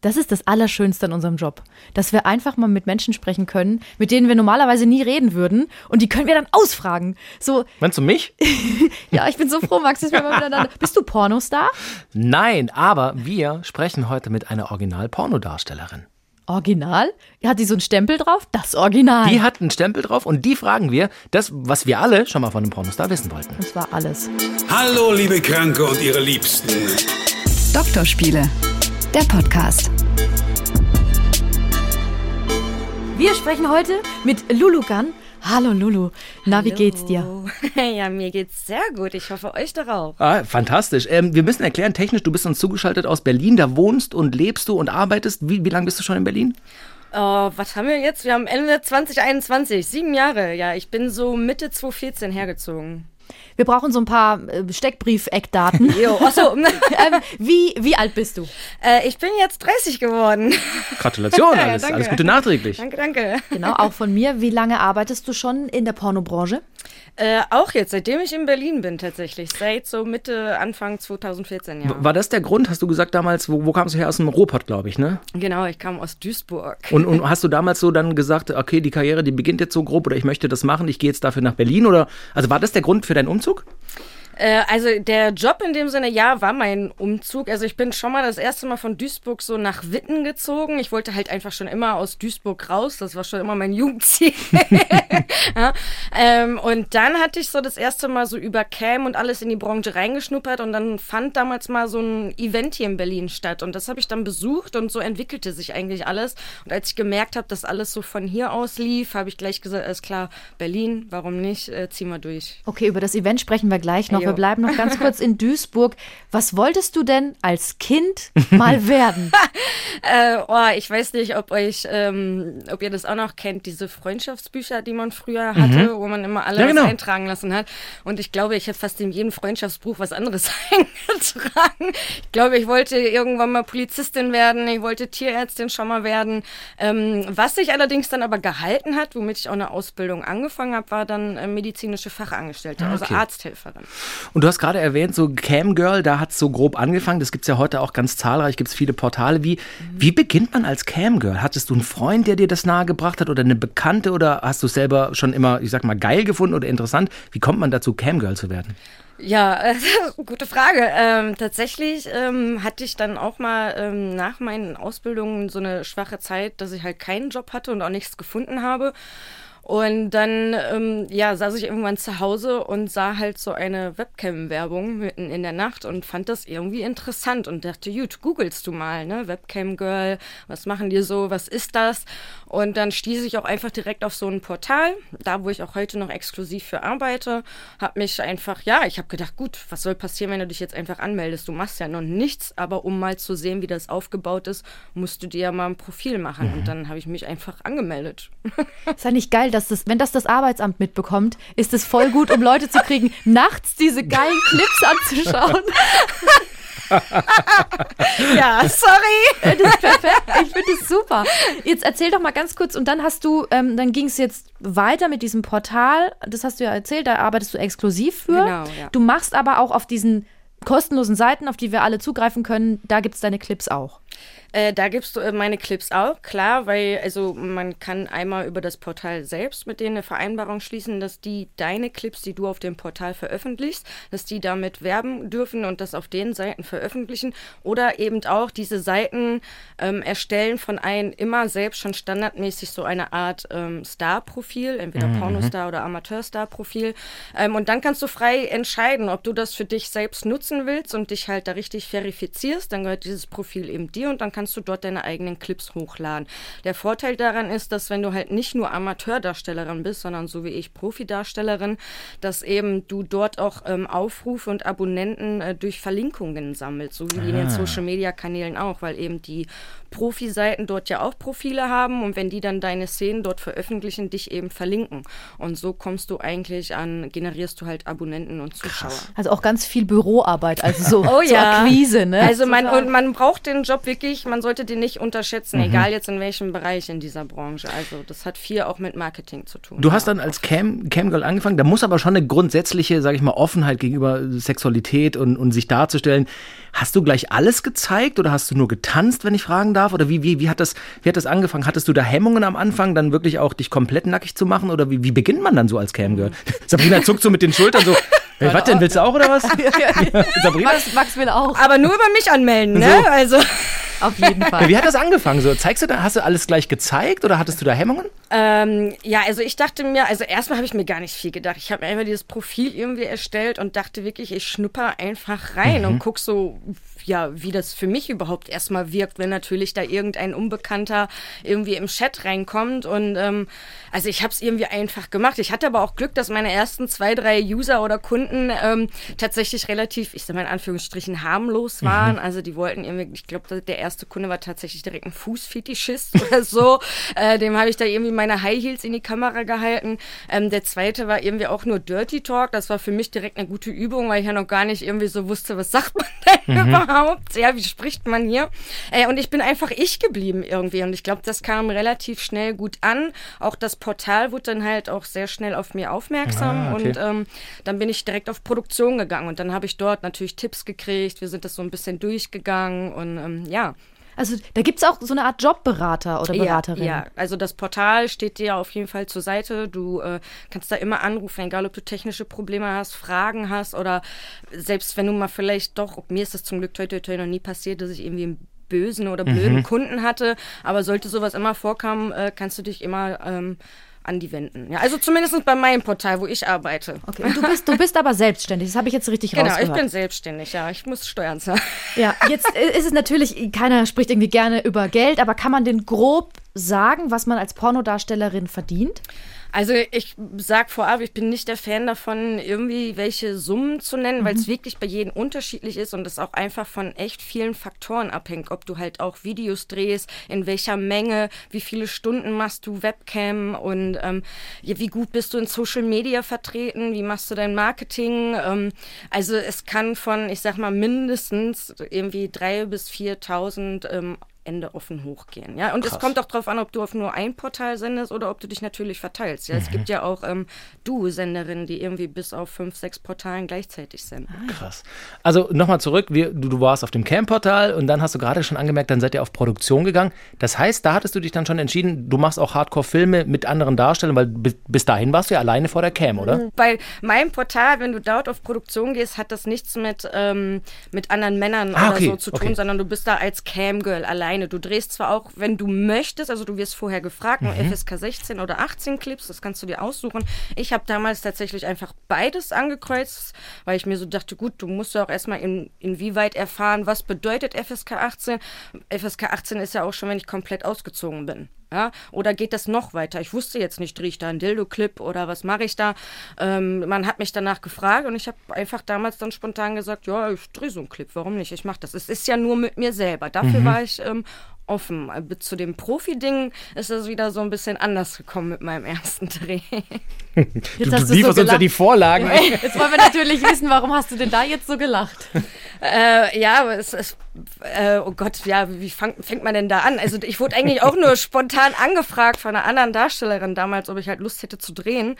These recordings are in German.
Das ist das Allerschönste an unserem Job, dass wir einfach mal mit Menschen sprechen können, mit denen wir normalerweise nie reden würden und die können wir dann ausfragen. So, Meinst du mich? ja, ich bin so froh, Max, dass wir mal miteinander. Bist du Pornostar? Nein, aber wir sprechen heute mit einer Original-Pornodarstellerin. Original? Hat die so einen Stempel drauf? Das Original. Die hat einen Stempel drauf und die fragen wir, das, was wir alle schon mal von einem Pornostar wissen wollten. das war alles. Hallo, liebe Kranke und ihre Liebsten. Doktorspiele, der Podcast. Wir sprechen heute mit Lulu Gunn. Hallo Lulu, na, wie geht's dir? Ja, mir geht's sehr gut. Ich hoffe, euch auch. Ah, fantastisch. Ähm, wir müssen erklären, technisch, du bist uns zugeschaltet aus Berlin, da wohnst und lebst du und arbeitest. Wie, wie lange bist du schon in Berlin? Oh, was haben wir jetzt? Wir haben Ende 2021, sieben Jahre. Ja, ich bin so Mitte 2014 hergezogen. Wir brauchen so ein paar äh, Steckbrief-Eckdaten. Jo, achso. ähm, wie, wie alt bist du? äh, ich bin jetzt 30 geworden. Gratulation, Ja, alles, danke. alles Gute nachträglich. danke, danke. Genau, auch von mir. Wie lange arbeitest du schon in der Pornobranche? Äh, auch jetzt, seitdem ich in Berlin bin tatsächlich. Seit so Mitte, Anfang 2014, ja. War das der Grund, hast du gesagt damals, wo, wo kamst du her? Aus dem Ruhrpott, glaube ich, ne? Genau, ich kam aus Duisburg. Und, und hast du damals so dann gesagt, okay, die Karriere, die beginnt jetzt so grob oder ich möchte das machen, ich gehe jetzt dafür nach Berlin oder, also war das der Grund für deinen Umzug? досуг. Äh, also der Job in dem Sinne, ja, war mein Umzug. Also ich bin schon mal das erste Mal von Duisburg so nach Witten gezogen. Ich wollte halt einfach schon immer aus Duisburg raus. Das war schon immer mein Jugendziel. ja. ähm, und dann hatte ich so das erste Mal so über Cam und alles in die Branche reingeschnuppert und dann fand damals mal so ein Event hier in Berlin statt und das habe ich dann besucht und so entwickelte sich eigentlich alles. Und als ich gemerkt habe, dass alles so von hier aus lief, habe ich gleich gesagt, alles klar, Berlin, warum nicht, äh, ziehen wir durch. Okay, über das Event sprechen wir gleich noch. Jo. Wir bleiben noch ganz kurz in Duisburg. Was wolltest du denn als Kind mal werden? Äh, oh, ich weiß nicht, ob euch, ähm, ob ihr das auch noch kennt, diese Freundschaftsbücher, die man früher hatte, wo man immer alle Ja, genau. eintragen lassen hat. Und ich glaube, ich habe fast in jedem Freundschaftsbuch was anderes eingetragen. Ich glaube, ich wollte irgendwann mal Polizistin werden, ich wollte Tierärztin schon mal werden. Ähm, was sich allerdings dann aber gehalten hat, womit ich auch eine Ausbildung angefangen habe, war dann äh, medizinische Fachangestellte, Ah, also okay. Arzthelferin. Und du hast gerade erwähnt, so Camgirl, da hat es so grob angefangen. Das gibt es ja heute auch ganz zahlreich, gibt es viele Portale. Wie, wie beginnt man als Camgirl? Hattest du einen Freund, der dir das nahegebracht hat oder eine Bekannte oder hast du es selber schon immer, ich sag mal, geil gefunden oder interessant? Wie kommt man dazu, Camgirl zu werden? Ja, äh, gute Frage. Ähm, tatsächlich ähm, hatte ich dann auch mal ähm, nach meinen Ausbildungen so eine schwache Zeit, dass ich halt keinen Job hatte und auch nichts gefunden habe. Und dann, ähm, ja, saß ich irgendwann zu Hause und sah halt so eine Webcam-Werbung mitten in der Nacht und fand das irgendwie interessant und dachte, gut, googelst du mal, ne? Webcam-Girl, was machen die so, was ist das? Und dann stieß ich auch einfach direkt auf so ein Portal, da wo ich auch heute noch exklusiv für arbeite, hab mich einfach, ja, ich habe gedacht, gut, was soll passieren, wenn du dich jetzt einfach anmeldest? Du machst ja noch nichts, aber um mal zu sehen, wie das aufgebaut ist, musst du dir ja mal ein Profil machen. Und dann habe ich mich einfach angemeldet. Ist ja nicht geil, dass das, wenn das das Arbeitsamt mitbekommt, ist es voll gut, um Leute zu kriegen, nachts diese geilen Clips anzuschauen. ja, sorry. Das ist perfekt. Ich finde das super. Jetzt erzähl doch mal ganz kurz und dann hast du, ähm, dann ging es jetzt weiter mit diesem Portal. Das hast du ja erzählt, da arbeitest du exklusiv für. Genau, ja. Du machst aber auch auf diesen kostenlosen Seiten, auf die wir alle zugreifen können, da gibt es deine Clips auch. Äh, da gibst du äh, meine Clips auch, klar, weil also man kann einmal über das Portal selbst mit denen eine Vereinbarung schließen, dass die deine Clips, die du auf dem Portal veröffentlichst, dass die damit werben dürfen und das auf den Seiten veröffentlichen oder eben auch diese Seiten ähm, erstellen von einem immer selbst schon standardmäßig so eine Art ähm, Star-Profil, entweder Pornostar oder Amateur-Star-Profil. Ähm, und dann kannst du frei entscheiden, ob du das für dich selbst nutzen willst und dich halt da richtig verifizierst, dann gehört dieses Profil eben dir und dann kannst du dort deine eigenen Clips hochladen. Der Vorteil daran ist, dass wenn du halt nicht nur Amateurdarstellerin bist, sondern so wie ich Profidarstellerin, dass eben du dort auch ähm, Aufrufe und Abonnenten äh, durch Verlinkungen sammelst, so wie in den Social Media Kanälen auch, weil eben die Profi-Seiten dort ja auch Profile haben und wenn die dann deine Szenen dort veröffentlichen, dich eben verlinken. Und so kommst du eigentlich an, generierst du halt Abonnenten und Zuschauer. Also auch ganz viel Büroarbeit, also so Oh so ja. Akquise, ne? Also man, und man braucht den Job wirklich man sollte den nicht unterschätzen, egal jetzt in welchem Bereich in dieser Branche. Also das hat viel auch mit Marketing zu tun. Du hast ja. dann als Cam, Camgirl angefangen, da muss aber schon eine grundsätzliche, sage ich mal, Offenheit gegenüber Sexualität und, und sich darzustellen. Hast du gleich alles gezeigt oder hast du nur getanzt, wenn ich fragen darf? Oder wie, wie, wie, hat, das, wie hat das angefangen? Hattest du da Hemmungen am Anfang, dann wirklich auch dich komplett nackig zu machen? Oder wie, wie beginnt man dann so als Camgirl? Sabrina zuckt so mit den Schultern so. Hey, was denn, willst du auch oder was? Sabrina? Max, Max will auch. Aber nur über mich anmelden, ne? So. Also Auf jeden Fall. Wie hat das angefangen? So, zeigst du da, hast du alles gleich gezeigt oder hattest du da Hemmungen? Ähm, ja, also ich dachte mir, also erstmal habe ich mir gar nicht viel gedacht. Ich habe mir einfach dieses Profil irgendwie erstellt und dachte wirklich, ich schnupper einfach rein und guck so, ja, wie das für mich überhaupt erstmal wirkt, wenn natürlich da irgendein Unbekannter irgendwie im Chat reinkommt. Und ähm, also ich habe es irgendwie einfach gemacht. Ich hatte aber auch Glück, dass meine ersten zwei, drei User oder Kunden ähm, tatsächlich relativ, ich sag mal in Anführungsstrichen, harmlos waren. Also die wollten irgendwie, ich glaube, der erste Kunde war tatsächlich direkt ein Fußfetischist oder so. Äh, dem habe ich da irgendwie meine High Heels in die Kamera gehalten. Ähm, der zweite war irgendwie auch nur Dirty Talk. Das war für mich direkt eine gute Übung, weil ich ja noch gar nicht irgendwie so wusste, was sagt man denn überhaupt? Ja, wie spricht man hier? Äh, und ich bin einfach ich geblieben irgendwie. Und ich glaube, das kam relativ schnell gut an. Auch das Portal wurde dann halt auch sehr schnell auf mir aufmerksam. Ah, okay. Und ähm, dann bin ich direkt auf Produktion gegangen. Und dann habe ich dort natürlich Tipps gekriegt. Wir sind das so ein bisschen durchgegangen. Und ähm, ja, Also da gibt es auch so eine Art Jobberater oder Beraterin. ja, ja, also das Portal steht dir auf jeden Fall zur Seite. Du äh, kannst da immer anrufen, egal ob du technische Probleme hast, Fragen hast oder selbst wenn du mal vielleicht doch, mir ist das zum Glück toi, toi, toi noch nie passiert, dass ich irgendwie einen bösen oder blöden Kunden hatte, aber sollte sowas immer vorkommen, äh, kannst du dich immer ähm, an die wenden. Ja, also zumindest bei meinem Portal, wo ich arbeite. Okay. Und du bist, du bist aber selbstständig. Das habe ich jetzt richtig Genau, ich rausgehört. bin selbstständig, ja. Ich muss Steuern zahlen. Ja, jetzt ist es natürlich, keiner spricht irgendwie gerne über Geld, aber kann man denn grob sagen, was man als Pornodarstellerin verdient? Also ich sag vorab, ich bin nicht der Fan davon, irgendwie welche Summen zu nennen, weil es wirklich bei jedem unterschiedlich ist und es auch einfach von echt vielen Faktoren abhängt. Ob du halt auch Videos drehst, in welcher Menge, wie viele Stunden machst du Webcam und ähm, wie gut bist du in Social Media vertreten, wie machst du dein Marketing. Ähm, also es kann von, ich sag mal, mindestens irgendwie drei bis 4.000 ähm, Ende offen hochgehen. Ja, und es kommt auch darauf an, ob du auf nur ein Portal sendest oder ob du dich natürlich verteilst. Ja, es gibt ja auch ähm, Du-Senderinnen, die irgendwie bis auf fünf, sechs Portalen gleichzeitig senden. Krass. Also nochmal zurück, wir, du, du warst auf dem Cam-Portal und dann hast du gerade schon angemerkt, dann seid ihr auf Produktion gegangen. Das heißt, da hattest du dich dann schon entschieden, du machst auch Hardcore-Filme mit anderen Darstellern, weil bis, dahin warst du ja alleine vor der Cam, oder? Bei meinem Portal, wenn du dort auf Produktion gehst, hat das nichts mit, ähm, mit anderen Männern Ah, oder okay, so zu tun, okay. sondern du bist da als Camgirl alleine. Du drehst zwar auch, wenn du möchtest, also du wirst vorher gefragt, nur Mhm. FSK 16 oder 18 Clips, das kannst du dir aussuchen. Ich habe damals tatsächlich einfach beides angekreuzt, weil ich mir so dachte, gut, du musst ja auch erstmal in, inwieweit erfahren, was bedeutet FSK 18. FSK 18 ist ja auch schon, wenn ich komplett ausgezogen bin. Ja, oder geht das noch weiter? Ich wusste jetzt nicht, drehe ich da einen Dildo-Clip oder was mache ich da? Ähm, man hat mich danach gefragt und ich habe einfach damals dann spontan gesagt, ja, ich drehe so einen Clip, warum nicht? Ich mache das. Es ist ja nur mit mir selber. Dafür war ich ähm, offen. Äh, Zu dem Profi-Ding ist es wieder so ein bisschen anders gekommen mit meinem ersten Dreh. Jetzt Du, hast du lieferst uns ja die Vorlagen. Jetzt wollen wir natürlich wissen, warum hast du denn da jetzt so gelacht? Äh, ja, aber es ist, äh, oh Gott, ja, wie fang, fängt man denn da an? Also ich wurde eigentlich auch nur spontan angefragt von einer anderen Darstellerin damals, ob ich halt Lust hätte zu drehen.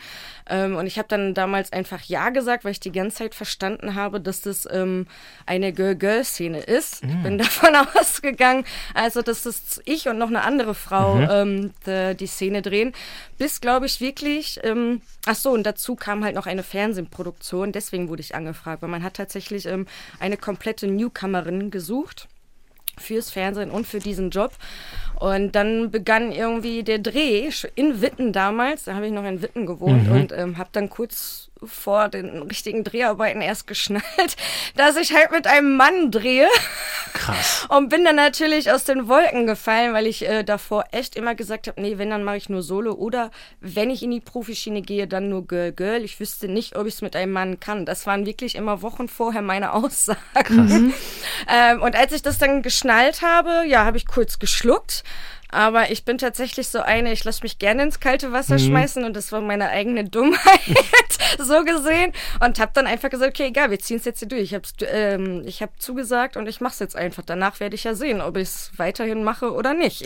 Ähm, und ich habe dann damals einfach Ja gesagt, weil ich die ganze Zeit verstanden habe, dass das ähm, eine Girl-Girl-Szene ist. Ich bin davon ausgegangen, also dass das ich und noch eine andere Frau ähm, die, die Szene drehen. Bis, glaube ich, wirklich, ähm, ach so, und dazu kam halt noch eine Fernsehproduktion, deswegen wurde ich angefragt, weil man hat tatsächlich ähm, eine komplette Newcomerin gesucht fürs Fernsehen und für diesen Job. Und dann begann irgendwie der Dreh in Witten damals. Da habe ich noch in Witten gewohnt und ähm, habe dann kurz vor den richtigen Dreharbeiten erst geschnallt, dass ich halt mit einem Mann drehe. Krass. Und bin dann natürlich aus den Wolken gefallen, weil ich äh, davor echt immer gesagt habe, nee, wenn, dann mache ich nur Solo. Oder wenn ich in die Profischiene gehe, dann nur Girl, Girl. Ich wüsste nicht, ob ich es mit einem Mann kann. Das waren wirklich immer Wochen vorher meine Aussagen. ähm, und als ich das dann geschnallt habe, ja, habe ich kurz geschluckt. Aber ich bin tatsächlich so eine, ich lasse mich gerne ins kalte Wasser Mhm. schmeißen und das war meine eigene Dummheit, so gesehen. Und habe dann einfach gesagt, okay, egal, wir ziehen es jetzt hier durch. Ich habe ähm, ich hab zugesagt und ich mache es jetzt einfach. Danach werde ich ja sehen, ob ich es weiterhin mache oder nicht.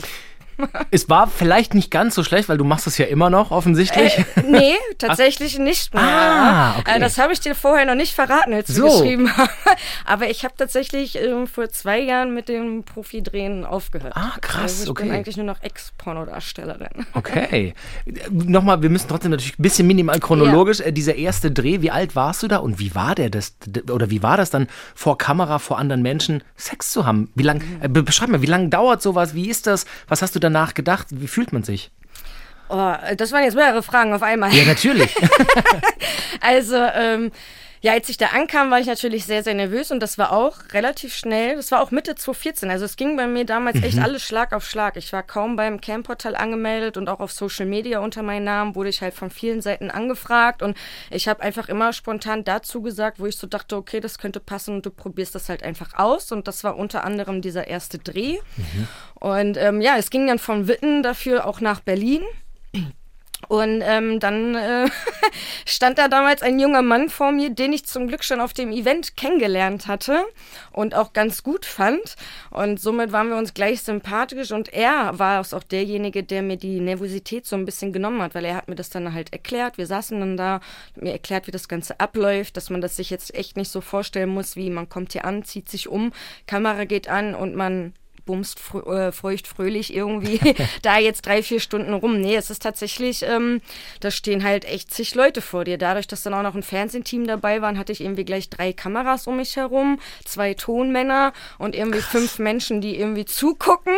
Es war vielleicht nicht ganz so schlecht, weil du machst es ja immer noch offensichtlich. Äh, nee, tatsächlich nicht mehr. Ah, okay. Äh, das habe ich dir vorher noch nicht verraten, als So. du geschrieben hast. Aber ich habe tatsächlich ähm, vor zwei Jahren mit dem Profi-Drehen aufgehört. Ah, krass, Also ich bin okay. eigentlich nur noch Ex-Pornodarstellerin. Okay. Nochmal, wir müssen trotzdem natürlich ein bisschen minimal chronologisch. Äh, Dieser erste Dreh, wie alt warst du da und wie war der das? Oder wie war das dann vor Kamera, vor anderen Menschen Sex zu haben? Wie lang, äh, be- beschreib mal, wie lange dauert sowas? Wie ist das? Was hast du danach gedacht? Wie fühlt man sich? Oh, das waren jetzt mehrere Fragen auf einmal. Ja, natürlich. Also, ähm, ja, als ich da ankam, war ich natürlich sehr, sehr nervös und das war auch relativ schnell. Das war auch Mitte 2014. Also es ging bei mir damals echt alles Schlag auf Schlag. Ich war kaum beim Camportal angemeldet und auch auf Social Media unter meinem Namen wurde ich halt von vielen Seiten angefragt und ich habe einfach immer spontan dazu gesagt, wo ich so dachte, okay, das könnte passen und du probierst das halt einfach aus. Und das war unter anderem dieser erste Dreh. Und ähm, ja, es ging dann von Witten dafür auch nach Berlin. Und ähm, dann äh, stand da damals ein junger Mann vor mir, den ich zum Glück schon auf dem Event kennengelernt hatte und auch ganz gut fand. Und somit waren wir uns gleich sympathisch. Und er war auch derjenige, der mir die Nervosität so ein bisschen genommen hat, weil er hat mir das dann halt erklärt. Wir saßen dann da, mir erklärt, wie das Ganze abläuft, dass man das sich jetzt echt nicht so vorstellen muss, wie man kommt hier an, zieht sich um, Kamera geht an und man bumst frö äh, feucht fröhlich irgendwie da jetzt drei, vier Stunden rum. Nee, es ist tatsächlich, ähm, da stehen halt echt zig Leute vor dir. Dadurch, dass dann auch noch ein Fernsehteam dabei waren, hatte ich irgendwie gleich drei Kameras um mich herum, zwei Tonmänner und irgendwie fünf Menschen, die irgendwie zugucken.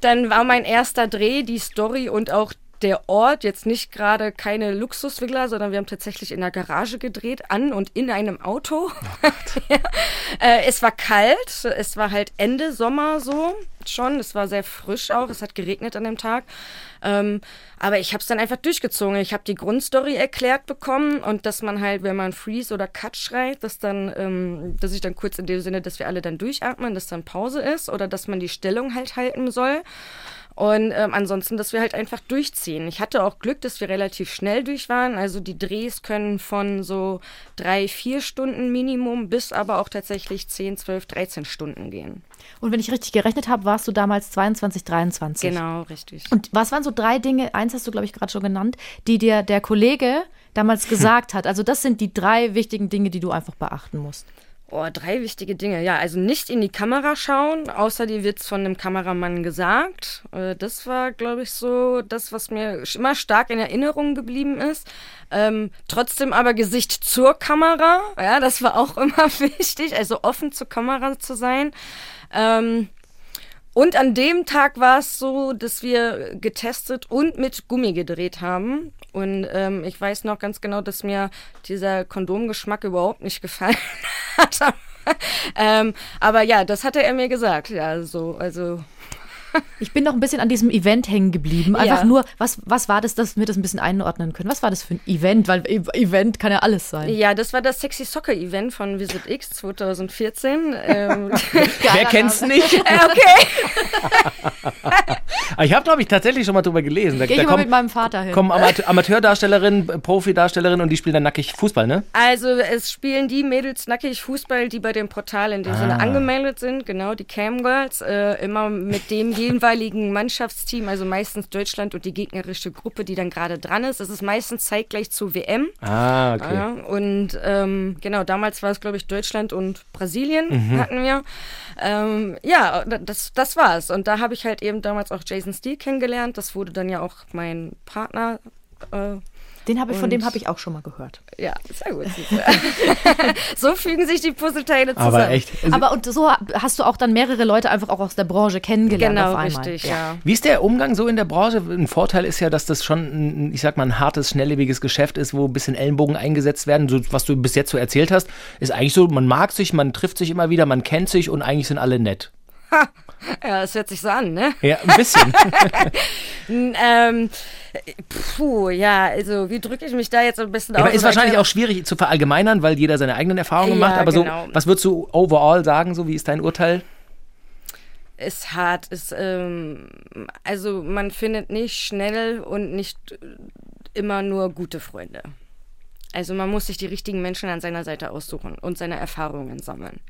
Dann war mein erster Dreh, die Story und auch der Ort jetzt nicht gerade keine Luxusvilla, sondern wir haben tatsächlich in der Garage gedreht, an und in einem Auto. ja. äh, es war kalt, es war halt Ende Sommer so schon, es war sehr frisch auch, es hat geregnet an dem Tag. Ähm, aber ich habe es dann einfach durchgezogen. Ich habe die Grundstory erklärt bekommen und dass man halt, wenn man Freeze oder Cut schreit, dass dann, ähm, dass ich dann kurz in dem Sinne, dass wir alle dann durchatmen, dass dann Pause ist oder dass man die Stellung halt halten soll. Und ähm, ansonsten, dass wir halt einfach durchziehen. Ich hatte auch Glück, dass wir relativ schnell durch waren. Also die Drehs können von so drei, vier Stunden Minimum bis aber auch tatsächlich 10, 12, 13 Stunden gehen. Und wenn ich richtig gerechnet habe, warst du damals 22, 23. Genau, richtig. Und was waren so drei Dinge, eins hast du, glaube ich, gerade schon genannt, die dir der Kollege damals gesagt hat? Also das sind die drei wichtigen Dinge, die du einfach beachten musst. Oh, drei wichtige Dinge. Ja, also nicht in die Kamera schauen, außer dir wird's von dem Kameramann gesagt. Äh, Das war, glaube ich, so das, was mir immer stark in Erinnerung geblieben ist. Ähm, trotzdem aber Gesicht zur Kamera. Ja, das war auch immer wichtig, also offen zur Kamera zu sein. Ähm, und an dem Tag war es so, dass wir getestet und mit Gummi gedreht haben. Und ähm, ich weiß noch ganz genau, dass mir dieser Kondomgeschmack überhaupt nicht gefallen ähm, aber ja, das hatte er mir gesagt. Ja, so, also Ich bin noch ein bisschen an diesem Event hängen geblieben. Einfach Ja. nur, was, was war das, dass wir das ein bisschen einordnen können? Was war das für ein Event? Weil E- Event kann ja alles sein. ja, das war das Sexy Soccer Event von Visit X 2014. ähm, Wer kennt's nicht? äh, okay. Aber ich habe, glaube ich, tatsächlich schon mal drüber gelesen. Da, Geh da ich mal mit meinem Vater hin. kommen Amateur Amateurdarstellerinnen, äh, Profidarstellerinnen und die spielen dann nackig Fußball, ne? Also es spielen die Mädels nackig Fußball, die bei dem Portal in dem Ah. Sinne angemeldet sind, genau, die Camgirls, äh, immer mit dem jeweiligen Mannschaftsteam, also meistens Deutschland und die gegnerische Gruppe, die dann gerade dran ist. Es ist meistens zeitgleich zur WM. Ah, okay. Ja, und ähm, genau, damals war es, glaube ich, Deutschland und Brasilien Mhm. hatten wir. Ähm, ja, das, das war's. Und da habe ich halt eben damals auch Jason Steele kennengelernt. Das wurde dann ja auch mein Partner. Äh, Den habe ich, von dem habe ich auch schon mal gehört. ja, sehr gut. so fügen sich die Puzzleteile zusammen. Aber echt. Also, Aber und so hast du auch dann mehrere Leute einfach auch aus der Branche kennengelernt Genau, auf einmal. richtig, ja. Wie ist der Umgang so in der Branche? Ein Vorteil ist ja, dass das schon, ein, ich sag mal, ein hartes, schnelllebiges Geschäft ist, wo ein bisschen Ellenbogen eingesetzt werden. So, was du bis jetzt so erzählt hast, ist eigentlich so, man mag sich, man trifft sich immer wieder, man kennt sich und eigentlich sind alle nett. Ja, das hört sich so an, ne? Ja, ein bisschen. Ähm, puh, ja, also wie drücke ich mich da jetzt am besten aus? Aber ist wahrscheinlich auch schwierig zu verallgemeinern, weil jeder seine eigenen Erfahrungen Ja, macht. Aber genau. so, was würdest du overall sagen? So, wie ist dein Urteil? ist hart. Ist, ähm, also man findet nicht schnell und nicht immer nur gute Freunde. Also man muss sich die richtigen Menschen an seiner Seite aussuchen und seine Erfahrungen sammeln.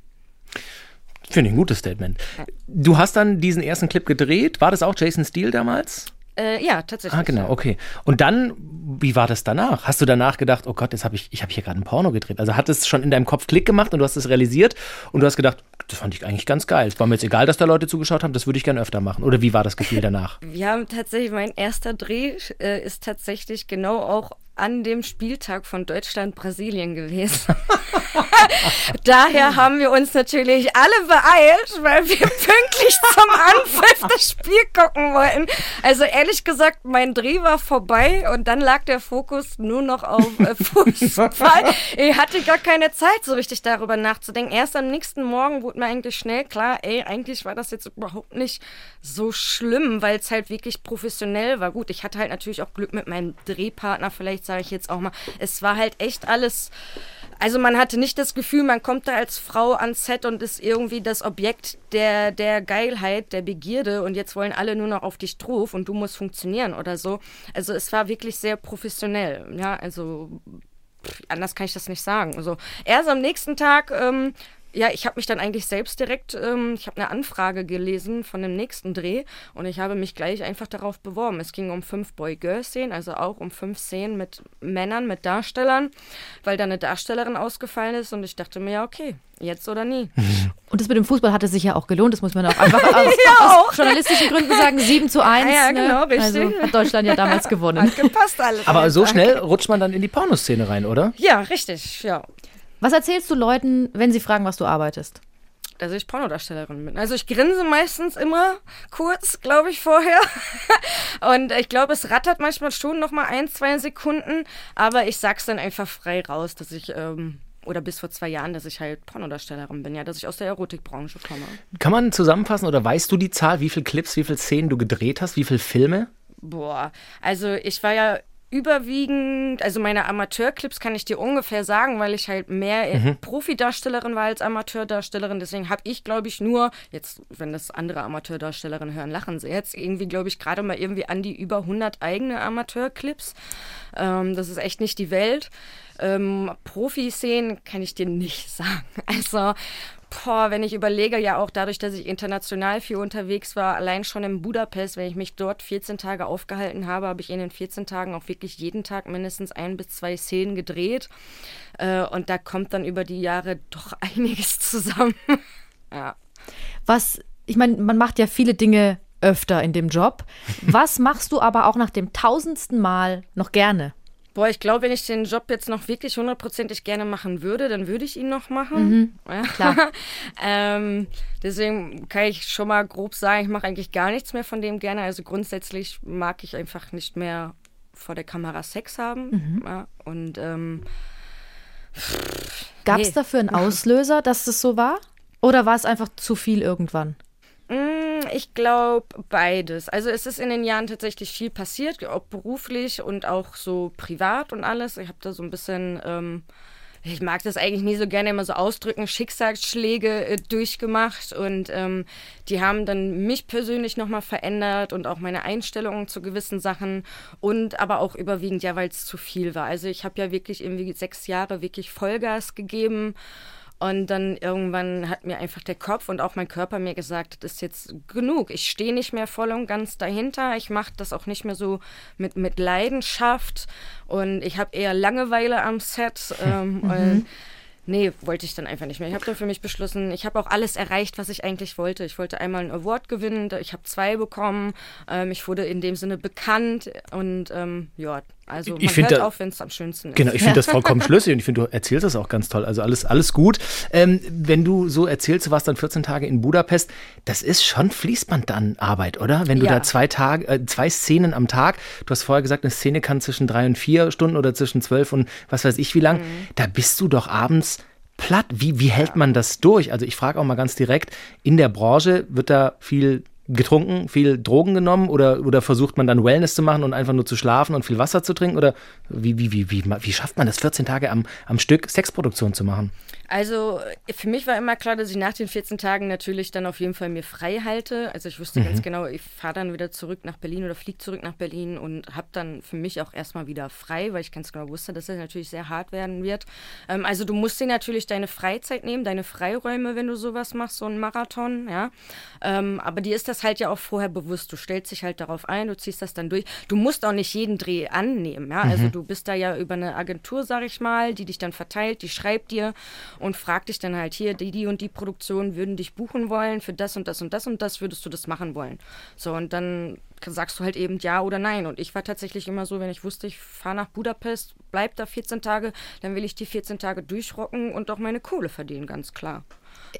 Finde ich ein gutes Statement. Du hast dann diesen ersten Clip gedreht. War das auch Jason Steele damals? Äh, ja, tatsächlich. Ah, genau, okay. Und dann, wie war das danach? Hast du danach gedacht, oh Gott, jetzt habe ich, ich habe hier gerade ein Porno gedreht? Also hat es schon in deinem Kopf Klick gemacht und du hast es realisiert und du hast gedacht, das fand ich eigentlich ganz geil. Es war mir jetzt egal, dass da Leute zugeschaut haben, das würde ich gerne öfter machen. Oder wie war das Gefühl danach? Wir haben tatsächlich, mein erster Dreh äh, ist tatsächlich genau auch an dem Spieltag von Deutschland-Brasilien gewesen. Daher haben wir uns natürlich alle beeilt, weil wir pünktlich zum Anpfiff das Spiel gucken wollten. Also ehrlich gesagt, mein Dreh war vorbei und dann lag der Fokus nur noch auf äh, Fußball. Ich hatte gar keine Zeit, so richtig darüber nachzudenken. Erst am nächsten Morgen wurde mir eigentlich schnell klar, ey, eigentlich war das jetzt überhaupt nicht so schlimm, weil es halt wirklich professionell war. Gut, ich hatte halt natürlich auch Glück mit meinem Drehpartner, vielleicht sage ich jetzt auch mal. Es war halt echt alles also man hatte nicht das Gefühl, man kommt da als Frau ans Set und ist irgendwie das Objekt der, der Geilheit, der Begierde und jetzt wollen alle nur noch auf dich drauf und du musst funktionieren oder so. Also es war wirklich sehr professionell. Ja, also anders kann ich das nicht sagen. Also erst am nächsten Tag ähm, ja, ich habe mich dann eigentlich selbst direkt, ähm, ich habe eine Anfrage gelesen von dem nächsten Dreh und ich habe mich gleich einfach darauf beworben. Es ging um fünf Boy-Girl-Szenen, also auch um fünf Szenen mit Männern, mit Darstellern, weil da eine Darstellerin ausgefallen ist und ich dachte mir, ja, okay, jetzt oder nie. Und das mit dem Fußball hatte sich ja auch gelohnt, das muss man auch einfach aus, Ja, aus journalistischen Gründen sagen, 7 zu 1. Ah ja, ne? genau, richtig. Also hat Deutschland ja damals gewonnen. Hat gepasst alles. Aber so schnell rutscht man dann in die Pornoszene rein, oder? Ja, richtig, ja. Was erzählst du Leuten, wenn sie fragen, was du arbeitest? dass ich Pornodarstellerin bin. Also ich grinse meistens immer kurz, glaube ich, vorher. Und ich glaube, es rattert manchmal schon noch mal ein, zwei Sekunden. Aber ich sag's dann einfach frei raus, dass ich, ähm, oder bis vor zwei Jahren, dass ich halt Pornodarstellerin bin, ja, dass ich aus der Erotikbranche komme. Kann man zusammenfassen oder weißt du die Zahl, wie viele Clips, wie viele Szenen du gedreht hast, wie viele Filme? Boah, also ich war ja überwiegend, also meine Amateurclips kann ich dir ungefähr sagen, weil ich halt mehr Profidarstellerin war als Amateurdarstellerin. Deswegen habe ich, glaube ich, nur, jetzt, wenn das andere Amateurdarstellerinnen hören, lachen sie jetzt, irgendwie, glaube ich, gerade mal irgendwie an die über 100 eigene Amateurclips. Ähm, das ist echt nicht die Welt. Ähm, Profi-Szenen kann ich dir nicht sagen. Also, Boah, wenn ich überlege, ja auch dadurch, dass ich international viel unterwegs war, allein schon in Budapest, wenn ich mich dort 14 Tage aufgehalten habe, habe ich in den 14 Tagen auch wirklich jeden Tag mindestens ein bis zwei Szenen gedreht. Äh, und da kommt dann über die Jahre doch einiges zusammen. ja. Was, ich meine, man macht ja viele Dinge öfter in dem Job. Was machst du aber auch nach dem tausendsten Mal noch gerne? Boah, ich glaube, wenn ich den Job jetzt noch wirklich hundertprozentig gerne machen würde, dann würde ich ihn noch machen. Ja. klar. ähm, deswegen kann ich schon mal grob sagen, ich mache eigentlich gar nichts mehr von dem gerne. Also grundsätzlich mag ich einfach nicht mehr vor der Kamera Sex haben. Ja, und ähm, Gab es Nee. dafür einen Auslöser, dass das so war? Oder war es einfach zu viel irgendwann? Mm, Ich glaube beides. Also es ist in den Jahren tatsächlich viel passiert, auch beruflich und auch so privat und alles. Ich habe da so ein bisschen, ähm, ich mag das eigentlich nie so gerne immer so ausdrücken, Schicksalsschläge äh, durchgemacht und ähm, die haben dann mich persönlich nochmal verändert und auch meine Einstellungen zu gewissen Sachen und aber auch überwiegend ja, weil es zu viel war. Also ich habe ja wirklich irgendwie sechs Jahre wirklich Vollgas gegeben und dann irgendwann hat mir einfach der Kopf und auch mein Körper mir gesagt, das ist jetzt genug. Ich stehe nicht mehr voll und ganz dahinter. Ich mache das auch nicht mehr so mit, mit Leidenschaft. Und ich habe eher Langeweile am Set. Ähm, und Nee, wollte ich dann einfach nicht mehr. Ich habe dann für mich beschlossen, ich habe auch alles erreicht, was ich eigentlich wollte. Ich wollte einmal einen Award gewinnen, ich habe zwei bekommen. Ähm, ich wurde in dem Sinne bekannt und ähm, ja, also Ich man find hört auf, wenn es am schönsten ist. Genau, ich finde das vollkommen schlüssig und ich finde, du erzählst das auch ganz toll. Also alles, alles gut. Ähm, wenn du so erzählst, du warst dann 14 Tage in Budapest, das ist schon Fließband an Arbeit, oder? Wenn du Ja. da zwei Tage, äh, zwei Szenen am Tag, du hast vorher gesagt, eine Szene kann zwischen drei und vier Stunden oder zwischen zwölf und was weiß ich wie lang, da bist du doch abends platt. Wie, wie hält man das durch? Also ich frage auch mal ganz direkt, in der Branche wird da viel getrunken, viel Drogen genommen oder, oder versucht man dann Wellness zu machen und einfach nur zu schlafen und viel Wasser zu trinken? Oder wie, wie, wie, wie, wie schafft man das 14 Tage am, am Stück Sexproduktion zu machen? Also für mich war immer klar, dass ich nach den 14 Tagen natürlich dann auf jeden Fall mir frei halte. Also ich wusste mhm. ganz genau, ich fahre dann wieder zurück nach Berlin oder fliege zurück nach Berlin und habe dann für mich auch erstmal wieder frei, weil ich ganz genau wusste, dass das natürlich sehr hart werden wird. Ähm, also du musst dir natürlich deine Freizeit nehmen, deine Freiräume, wenn du sowas machst, so einen Marathon, ja. Ähm, aber dir ist das halt ja auch vorher bewusst. Du stellst dich halt darauf ein, du ziehst das dann durch. Du musst auch nicht jeden Dreh annehmen, ja. Also mhm. Also du bist da ja über eine Agentur, sag ich mal, die dich dann verteilt, die schreibt dir und fragt dich dann halt hier, die, die und die Produktion würden dich buchen wollen für das und das und das und das, würdest du das machen wollen. So, und dann sagst du halt eben ja oder nein. Und ich war tatsächlich immer so, wenn ich wusste, ich fahre nach Budapest, bleib da 14 Tage, dann will ich die 14 Tage durchrocken und auch meine Kohle verdienen, ganz klar.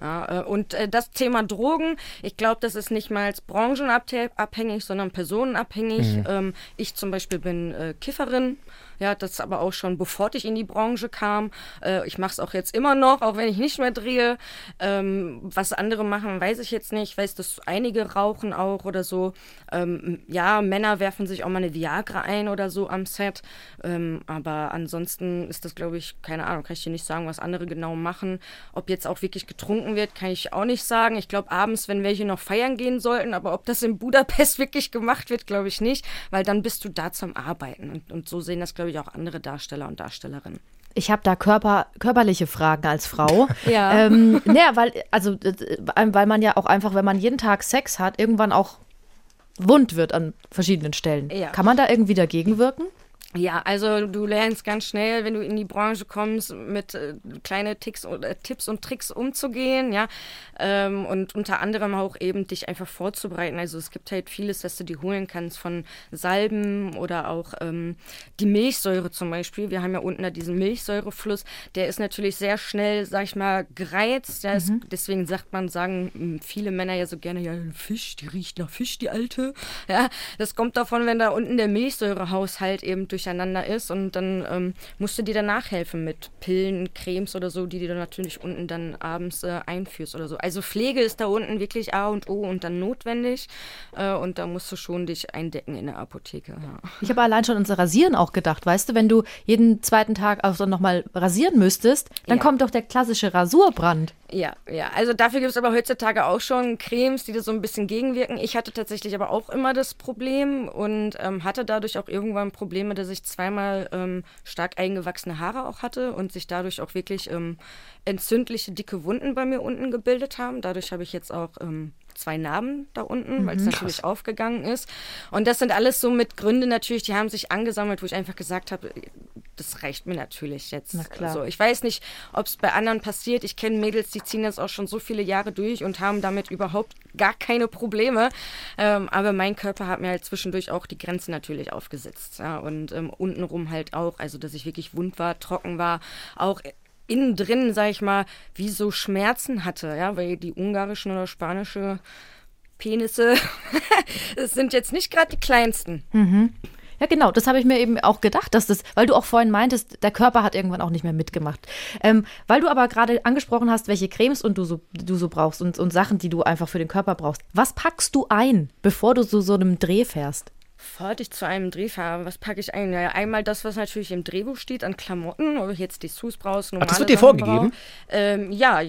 Ja, äh, und äh, das Thema Drogen, ich glaube, das ist nicht mal branchenabhängig, sondern personenabhängig. Mhm. Ähm, ich zum Beispiel bin äh, Kifferin. Ja, das aber auch schon bevor ich in die Branche kam. Äh, ich mache es auch jetzt immer noch, auch wenn ich nicht mehr drehe. Ähm, was andere machen, weiß ich jetzt nicht. Ich weiß, dass einige rauchen auch oder so. Ähm, ja, Männer werfen sich auch mal eine Viagra ein oder so am Set. Ähm, aber ansonsten ist das, glaube ich, keine Ahnung, kann ich dir nicht sagen, was andere genau machen. Ob jetzt auch wirklich getrunken wird, kann ich auch nicht sagen. Ich glaube, abends, wenn welche noch feiern gehen sollten, aber ob das in Budapest wirklich gemacht wird, glaube ich nicht, weil dann bist du da zum Arbeiten. Und, und so sehen das, glaube ich, auch andere Darsteller und Darstellerinnen. Ich habe da Körper, körperliche Fragen als Frau. ja. Ähm, naja, weil, also, weil man ja auch einfach, wenn man jeden Tag Sex hat, irgendwann auch wund wird an verschiedenen Stellen. Ja. Kann man da irgendwie dagegen wirken? Ja, also du lernst ganz schnell, wenn du in die Branche kommst, mit äh, kleine Ticks, äh, Tipps und Tricks umzugehen, ja. Ähm, und unter anderem auch eben dich einfach vorzubereiten. Also es gibt halt vieles, dass du dir holen kannst von Salben oder auch ähm, die Milchsäure zum Beispiel. Wir haben ja unten da diesen Milchsäurefluss, der ist natürlich sehr schnell, sag ich mal, gereizt. Mhm. deswegen sagt man, sagen hm, viele Männer ja so gerne, ja, Fisch, die riecht nach Fisch, die alte. Ja, das kommt davon, wenn da unten der Milchsäurehaushalt eben durch durcheinander ist und dann ähm, musst du dir danach helfen mit Pillen, Cremes oder so, die du dann natürlich unten dann abends äh, einführst oder so. Also Pflege ist da unten wirklich A und O und dann notwendig äh, und da musst du schon dich eindecken in der Apotheke. Ja. Ich habe allein schon ans Rasieren auch gedacht, weißt du, wenn du jeden zweiten Tag also nochmal rasieren müsstest, dann ja. kommt doch der klassische Rasurbrand. Ja, ja. Also dafür gibt es aber heutzutage auch schon Cremes, die da so ein bisschen gegenwirken. Ich hatte tatsächlich aber auch immer das Problem und ähm, hatte dadurch auch irgendwann Probleme, dass ich zweimal ähm, stark eingewachsene Haare auch hatte und sich dadurch auch wirklich ähm, entzündliche, dicke Wunden bei mir unten gebildet haben. Dadurch habe ich jetzt auch ähm, zwei Narben da unten, mhm. weil es natürlich Krass. aufgegangen ist. Und das sind alles so mit Gründe natürlich, die haben sich angesammelt, wo ich einfach gesagt habe, das reicht mir natürlich jetzt. Na klar. Also ich weiß nicht, ob es bei anderen passiert. Ich kenne Mädels, die ziehen das auch schon so viele Jahre durch und haben damit überhaupt gar keine Probleme. Ähm, aber mein Körper hat mir halt zwischendurch auch die Grenzen natürlich aufgesetzt. Ja, und ähm, untenrum halt auch, also dass ich wirklich wund war, trocken war, auch innen drin, sag ich mal, wie so Schmerzen hatte, ja, weil die ungarischen oder spanische Penisse, das sind jetzt nicht gerade die kleinsten. Mhm. Ja, genau, das habe ich mir eben auch gedacht, dass das, weil du auch vorhin meintest, der Körper hat irgendwann auch nicht mehr mitgemacht. Ähm, weil du aber gerade angesprochen hast, welche Cremes und du so, du so brauchst und, und Sachen, die du einfach für den Körper brauchst. Was packst du ein, bevor du zu so einem Dreh fährst? Bevor ich zu einem Dreh fahre, was packe ich ein? Ja, einmal das, was natürlich im Drehbuch steht an Klamotten, ob ich jetzt Dessous brauchst, normale Ach, das wird dir vorgegeben? Ähm, ja,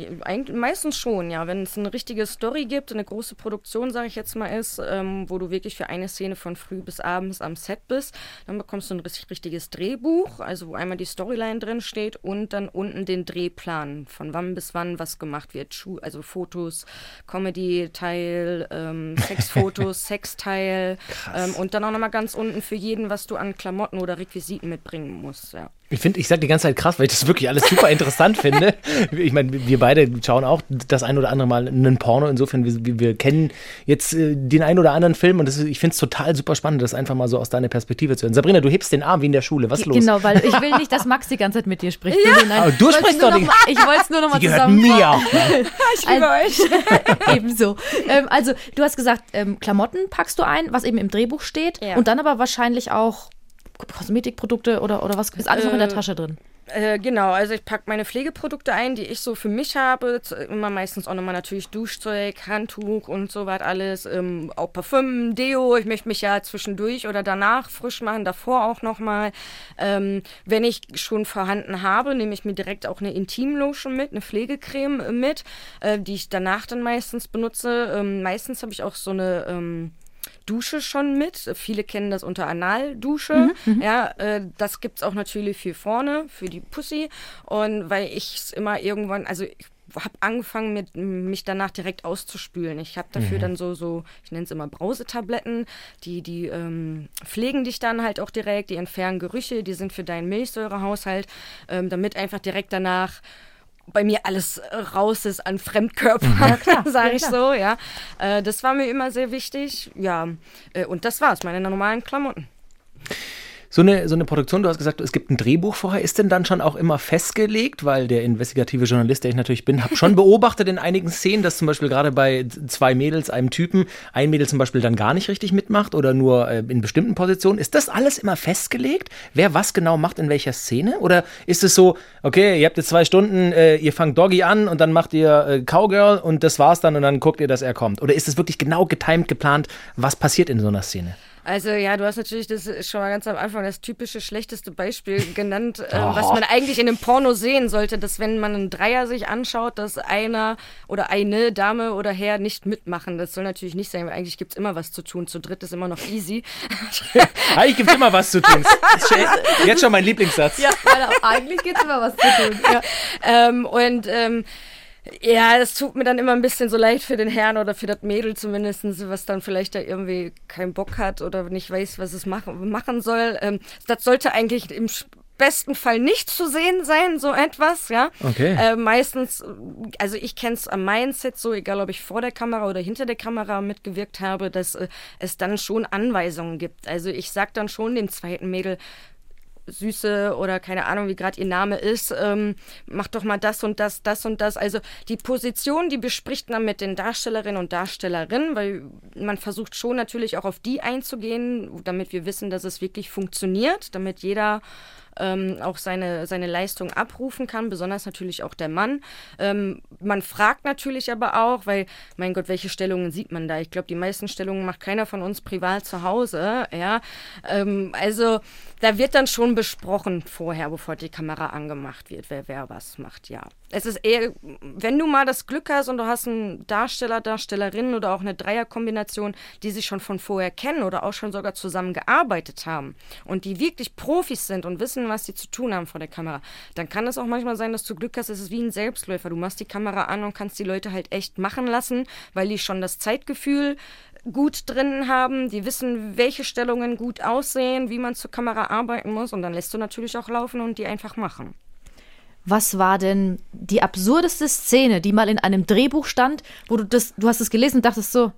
meistens schon, ja. Wenn es eine richtige Story gibt, eine große Produktion, sage ich jetzt mal, ist, ähm, wo du wirklich für eine Szene von früh bis abends am Set bist, dann bekommst du ein richtig, richtiges Drehbuch, also wo einmal die Storyline drin steht und dann unten den Drehplan, von wann bis wann was gemacht wird. Also Fotos, Comedy-Teil, ähm, Sexfotos, Sexteil ähm, und dann dann auch nochmal ganz unten für jeden, was du an Klamotten oder Requisiten mitbringen musst. Ja. Ich finde, ich sage die ganze Zeit krass, weil ich das wirklich alles super interessant finde. Ich meine, wir beide schauen auch das ein oder andere Mal einen Porno. Insofern, wir, wir kennen jetzt äh, den einen oder anderen Film und das ist, ich finde es total super spannend, das einfach mal so aus deiner Perspektive zu hören. Sabrina, du hebst den Arm wie in der Schule. Was ist los? Genau, weil ich will nicht, dass Max die ganze Zeit mit dir spricht. Ja. Nein, Aber du sprichst doch nicht. Ich wollte es nur noch mal zusammen. mir. ich liebe also, euch. Ebenso. Ähm, also, du hast gesagt, ähm, Klamotten packst du ein, was eben im Drehbuch steht. Ja. Und dann aber wahrscheinlich auch Kosmetikprodukte oder, oder was ist alles äh, noch in der äh, Tasche drin? Äh, genau, also ich packe meine Pflegeprodukte ein, die ich so für mich habe. Immer meistens auch nochmal natürlich Duschzeug, Handtuch und so was alles. Ähm, auch Parfüm, Deo. Ich möchte mich ja zwischendurch oder danach frisch machen, davor auch nochmal. Ähm, wenn ich schon vorhanden habe, nehme ich mir direkt auch eine Intimlotion mit, eine Pflegecreme mit, äh, die ich danach dann meistens benutze. Ähm, meistens habe ich auch so eine ähm, Dusche schon mit. Viele kennen das unter Analdusche. Mhm, ja, äh, das gibt es auch natürlich für vorne, für die Pussy. Und weil ich es immer irgendwann, also ich habe angefangen, mit, mich danach direkt auszuspülen. Ich habe dafür mhm. dann so, so, ich nenne es immer Brausetabletten, die, die ähm, pflegen dich dann halt auch direkt, die entfernen Gerüche, die sind für deinen Milchsäurehaushalt, ähm, damit einfach direkt danach bei mir alles äh, raus ist an Fremdkörpern, ja, sage ich so, ja. Äh, das war mir immer sehr wichtig, ja. Äh, und das war's, meine normalen Klamotten. So eine, so eine Produktion, du hast gesagt, es gibt ein Drehbuch vorher. Ist denn dann schon auch immer festgelegt? Weil der investigative Journalist, der ich natürlich bin, habe schon beobachtet in einigen Szenen, dass zum Beispiel gerade bei zwei Mädels, einem Typen, ein Mädel zum Beispiel dann gar nicht richtig mitmacht oder nur äh, in bestimmten Positionen. Ist das alles immer festgelegt? Wer was genau macht in welcher Szene? Oder ist es so, okay, ihr habt jetzt zwei Stunden, äh, ihr fangt Doggy an und dann macht ihr äh, Cowgirl und das war's dann und dann guckt ihr, dass er kommt? Oder ist es wirklich genau getimed, geplant, was passiert in so einer Szene? Also ja, du hast natürlich das schon mal ganz am Anfang das typische schlechteste Beispiel genannt, äh, was man eigentlich in einem Porno sehen sollte, dass wenn man einen Dreier sich anschaut, dass einer oder eine Dame oder Herr nicht mitmachen. Das soll natürlich nicht sein, weil eigentlich gibt es immer was zu tun. Zu dritt ist immer noch easy. eigentlich gibt es immer was zu tun. Jetzt schon mein Lieblingssatz. Ja, eigentlich gibt es immer was zu tun. Ja. Ähm, und ähm, ja, es tut mir dann immer ein bisschen so leid für den Herrn oder für das Mädel zumindest, was dann vielleicht da irgendwie keinen Bock hat oder nicht weiß, was es machen, machen soll. Ähm, das sollte eigentlich im besten Fall nicht zu sehen sein, so etwas, ja. Okay. Äh, meistens, also ich kenne es am Mindset so, egal ob ich vor der Kamera oder hinter der Kamera mitgewirkt habe, dass äh, es dann schon Anweisungen gibt. Also ich sag dann schon dem zweiten Mädel, Süße oder keine Ahnung, wie gerade ihr Name ist, ähm, mach doch mal das und das, das und das. Also die Position, die bespricht man mit den Darstellerinnen und Darstellerinnen, weil man versucht schon natürlich auch auf die einzugehen, damit wir wissen, dass es wirklich funktioniert, damit jeder ähm, auch seine, seine Leistung abrufen kann, besonders natürlich auch der Mann. Ähm, man fragt natürlich aber auch, weil, mein Gott, welche Stellungen sieht man da? Ich glaube, die meisten Stellungen macht keiner von uns privat zu Hause, ja. Ähm, also da wird dann schon besprochen vorher, bevor die Kamera angemacht wird, wer wer was macht, ja. Es ist eher, wenn du mal das Glück hast und du hast einen Darsteller, Darstellerin oder auch eine Dreierkombination, die sich schon von vorher kennen oder auch schon sogar zusammen gearbeitet haben und die wirklich Profis sind und wissen, was sie zu tun haben vor der Kamera, dann kann es auch manchmal sein, dass du Glück hast, es ist wie ein Selbstläufer. Du machst die Kamera an und kannst die Leute halt echt machen lassen, weil die schon das Zeitgefühl gut drin haben, die wissen, welche Stellungen gut aussehen, wie man zur Kamera arbeiten muss und dann lässt du natürlich auch laufen und die einfach machen. Was war denn die absurdeste Szene, die mal in einem Drehbuch stand, wo du das, du hast es gelesen und dachtest so,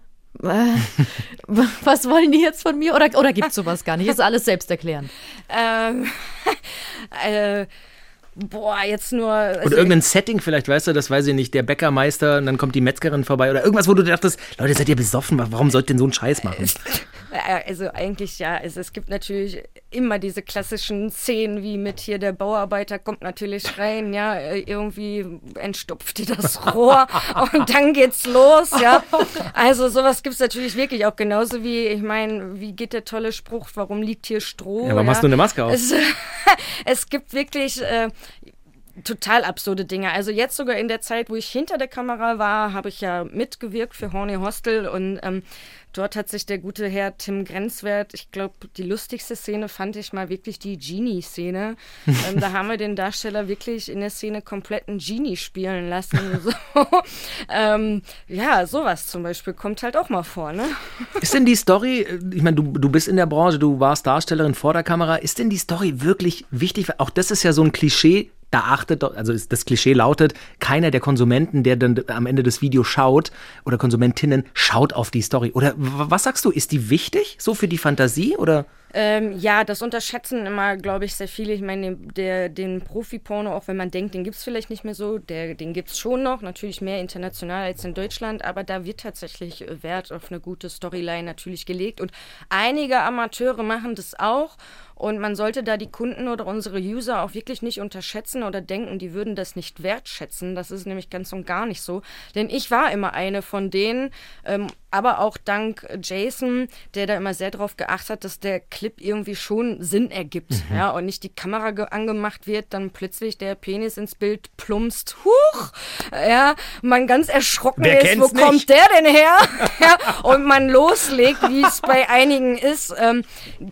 äh, was wollen die jetzt von mir? Oder, oder gibt es sowas gar nicht? Ist alles selbsterklärend? Ähm, äh, boah, jetzt nur. Also oder irgendein Setting vielleicht, weißt du, das weiß ich nicht, der Bäckermeister und dann kommt die Metzgerin vorbei oder irgendwas, wo du dachtest, Leute, seid ihr besoffen? Warum sollt ihr denn so einen Scheiß machen? Also eigentlich ja, also es gibt natürlich immer diese klassischen Szenen, wie mit hier der Bauarbeiter kommt natürlich rein, ja, irgendwie entstopft dir das Rohr und dann geht's los, ja. Also sowas gibt es natürlich wirklich auch genauso wie, ich meine, wie geht der tolle Spruch, warum liegt hier Stroh? Ja, warum ja? hast du eine Maske auf? Es, es gibt wirklich, äh, total absurde Dinge. Also jetzt sogar in der Zeit, wo ich hinter der Kamera war, habe ich ja mitgewirkt für Horny Hostel und ähm, dort hat sich der gute Herr Tim Grenzwert, ich glaube, die lustigste Szene fand ich mal wirklich die Genie-Szene. ähm, da haben wir den Darsteller wirklich in der Szene komplett einen Genie spielen lassen. So. ähm, ja, sowas zum Beispiel kommt halt auch mal vor, ne? Ist denn die Story, ich meine, du, du bist in der Branche, du warst Darstellerin vor der Kamera, ist denn die Story wirklich wichtig? Auch das ist ja so ein Klischee, da achtet, also das Klischee lautet, keiner der Konsumenten, der dann am Ende des Videos schaut oder Konsumentinnen, schaut auf die Story. Oder was sagst du, ist die wichtig so für die Fantasie oder? Ähm, ja, das unterschätzen immer, glaube ich, sehr viele. Ich meine, der, den Profi-Porno, auch wenn man denkt, den gibt es vielleicht nicht mehr so, der, den gibt es schon noch, natürlich mehr international als in Deutschland, aber da wird tatsächlich Wert auf eine gute Storyline natürlich gelegt. Und einige Amateure machen das auch Und man sollte da die Kunden oder unsere User auch wirklich nicht unterschätzen oder denken, die würden das nicht wertschätzen. Das ist nämlich ganz und gar nicht so. Denn ich war immer eine von denen, ähm, aber auch dank Jason, der da immer sehr darauf geachtet hat, dass der Clip irgendwie schon Sinn ergibt. Mhm. Ja, und nicht die Kamera angemacht wird, dann plötzlich der Penis ins Bild plumpst. Huch! Ja, man ganz erschrocken Wer ist, wo nicht? kommt der denn her? ja, und man loslegt, wie es bei einigen ist. Ähm,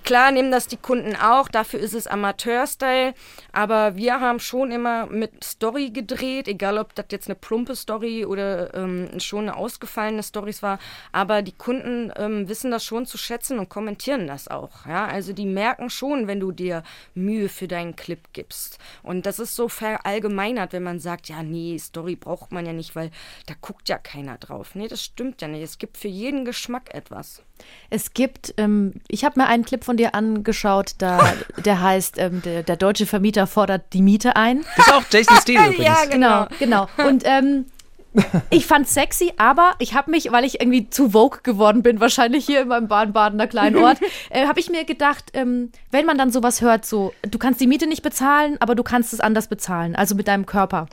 klar nehmen das die Kunden auch, dafür ist es Amateur-Style, aber wir haben schon immer mit Story gedreht, egal ob das jetzt eine plumpe Story oder ähm, schon eine ausgefallene Story war. Aber die Kunden ähm, wissen das schon zu schätzen und kommentieren das auch. Ja? Also die merken schon, wenn du dir Mühe für deinen Clip gibst. Und das ist so verallgemeinert, wenn man sagt, ja, nee, Story braucht man ja nicht, weil da guckt ja keiner drauf. Nee, das stimmt ja nicht. Es gibt für jeden Geschmack etwas. Es gibt, ähm, ich habe mir einen Clip von dir angeschaut, da, der heißt, ähm, der, der, deutsche Vermieter fordert die Miete ein. Das ist auch Jason Steele übrigens. ja, genau, genau. Und ähm, ich fand sexy, aber ich habe mich, weil ich irgendwie zu Vogue geworden bin, wahrscheinlich hier in meinem Baden-Badener kleinen Ort, äh, habe ich mir gedacht, ähm, wenn man dann sowas hört, so, du kannst die Miete nicht bezahlen, aber du kannst es anders bezahlen, also mit deinem Körper.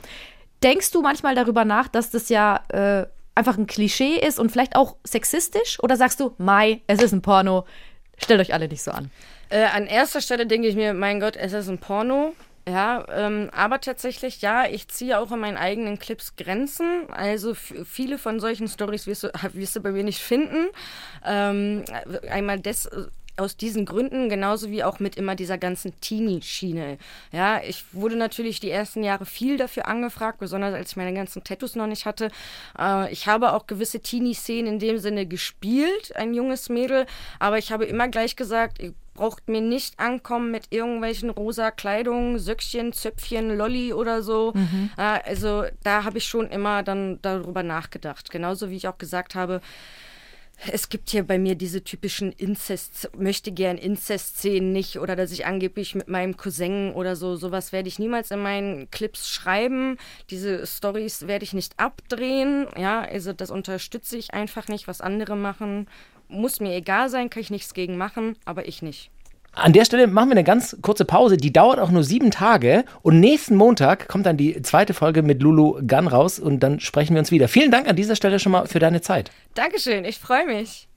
Denkst du manchmal darüber nach, dass das ja äh, einfach ein Klischee ist und vielleicht auch sexistisch? Oder sagst du, Mai, es ist ein Porno, stellt euch alle nicht so an? Äh, an erster Stelle denke ich mir, mein Gott, es ist ein Porno. Ja, ähm, aber tatsächlich, ja, ich ziehe auch in meinen eigenen Clips Grenzen. Also viele von solchen Stories wirst du, wirst du bei mir nicht finden. Ähm, einmal des, aus diesen Gründen, genauso wie auch mit immer dieser ganzen Teenie-Schiene. Ja, ich wurde natürlich die ersten Jahre viel dafür angefragt, besonders als ich meine ganzen Tattoos noch nicht hatte. Äh, ich habe auch gewisse Teenie-Szenen in dem Sinne gespielt, ein junges Mädel, aber ich habe immer gleich gesagt, braucht mir nicht ankommen mit irgendwelchen rosa Kleidung, Söckchen, Zöpfchen, Lolli oder so. Mhm. Äh, also da habe ich schon immer dann darüber nachgedacht. Genauso wie ich auch gesagt habe, es gibt hier bei mir diese typischen Inzest, möchte gern Inzest-Szenen nicht oder dass ich angeblich mit meinem Cousin oder so, sowas werde ich niemals in meinen Clips schreiben. Diese Stories werde ich nicht abdrehen. Ja, also das unterstütze ich einfach nicht, was andere machen muss mir egal sein, kann ich nichts gegen machen, aber ich nicht. An der Stelle machen wir eine ganz kurze Pause. Die dauert auch nur sieben Tage. Und nächsten Montag kommt dann die zweite Folge mit Lulu Gunn raus und dann sprechen wir uns wieder. Vielen Dank an dieser Stelle schon mal für deine Zeit. Dankeschön, ich freue mich.